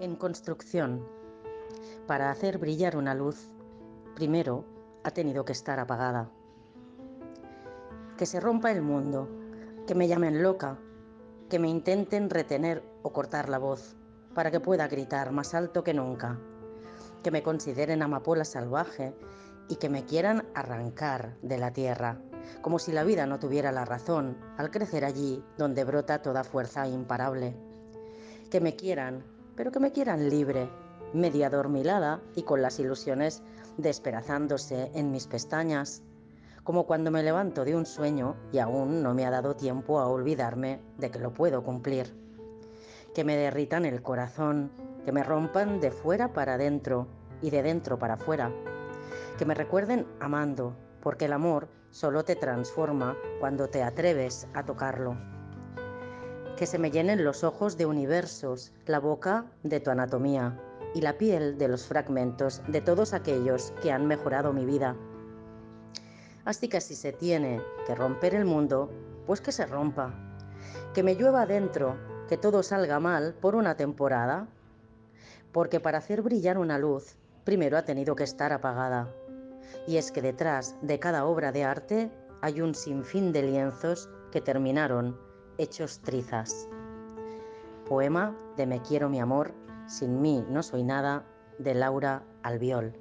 En construcción, para hacer brillar una luz, primero ha tenido que estar apagada. Que se rompa el mundo, que me llamen loca, que me intenten retener o cortar la voz, para que pueda gritar más alto que nunca, que me consideren amapola salvaje y que me quieran arrancar de la tierra, como si la vida no tuviera la razón al crecer allí donde brota toda fuerza imparable. Que me quieran pero que me quieran libre, media adormilada y con las ilusiones desperazándose en mis pestañas, como cuando me levanto de un sueño y aún no me ha dado tiempo a olvidarme de que lo puedo cumplir. Que me derritan el corazón, que me rompan de fuera para adentro y de dentro para afuera. Que me recuerden amando, porque el amor solo te transforma cuando te atreves a tocarlo que se me llenen los ojos de universos, la boca de tu anatomía y la piel de los fragmentos de todos aquellos que han mejorado mi vida. Así que si se tiene que romper el mundo, pues que se rompa. Que me llueva adentro, que todo salga mal por una temporada. Porque para hacer brillar una luz, primero ha tenido que estar apagada. Y es que detrás de cada obra de arte hay un sinfín de lienzos que terminaron hechos trizas. Poema de Me quiero mi amor, sin mí no soy nada, de Laura Albiol.